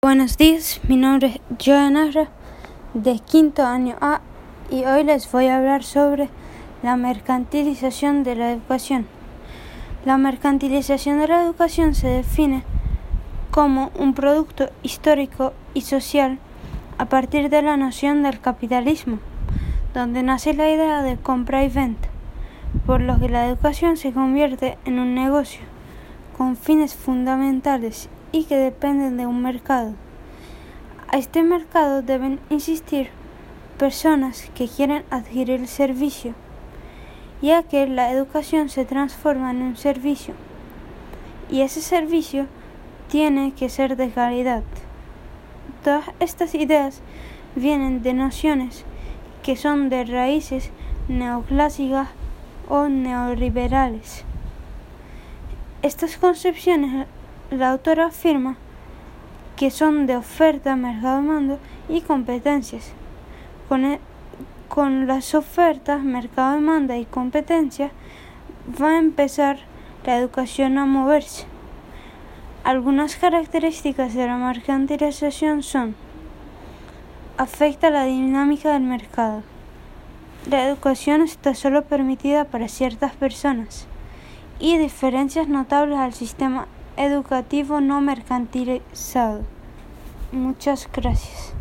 Buenos días, mi nombre es Joan Arra, de quinto año A, y hoy les voy a hablar sobre la mercantilización de la educación. La mercantilización de la educación se define como un producto histórico y social a partir de la noción del capitalismo, donde nace la idea de compra y venta, por lo que la educación se convierte en un negocio con fines fundamentales y que dependen de un mercado. A este mercado deben insistir personas que quieren adquirir el servicio, ya que la educación se transforma en un servicio y ese servicio tiene que ser de calidad. Todas estas ideas vienen de nociones que son de raíces neoclásicas o neoliberales. Estas concepciones la autora afirma que son de oferta, mercado mando y competencias. Con, e, con las ofertas, mercado demanda y competencias va a empezar la educación a moverse. Algunas características de la mercantilización son afecta la dinámica del mercado. La educación está solo permitida para ciertas personas y diferencias notables al sistema educativo no mercantilizado. Muchas gracias.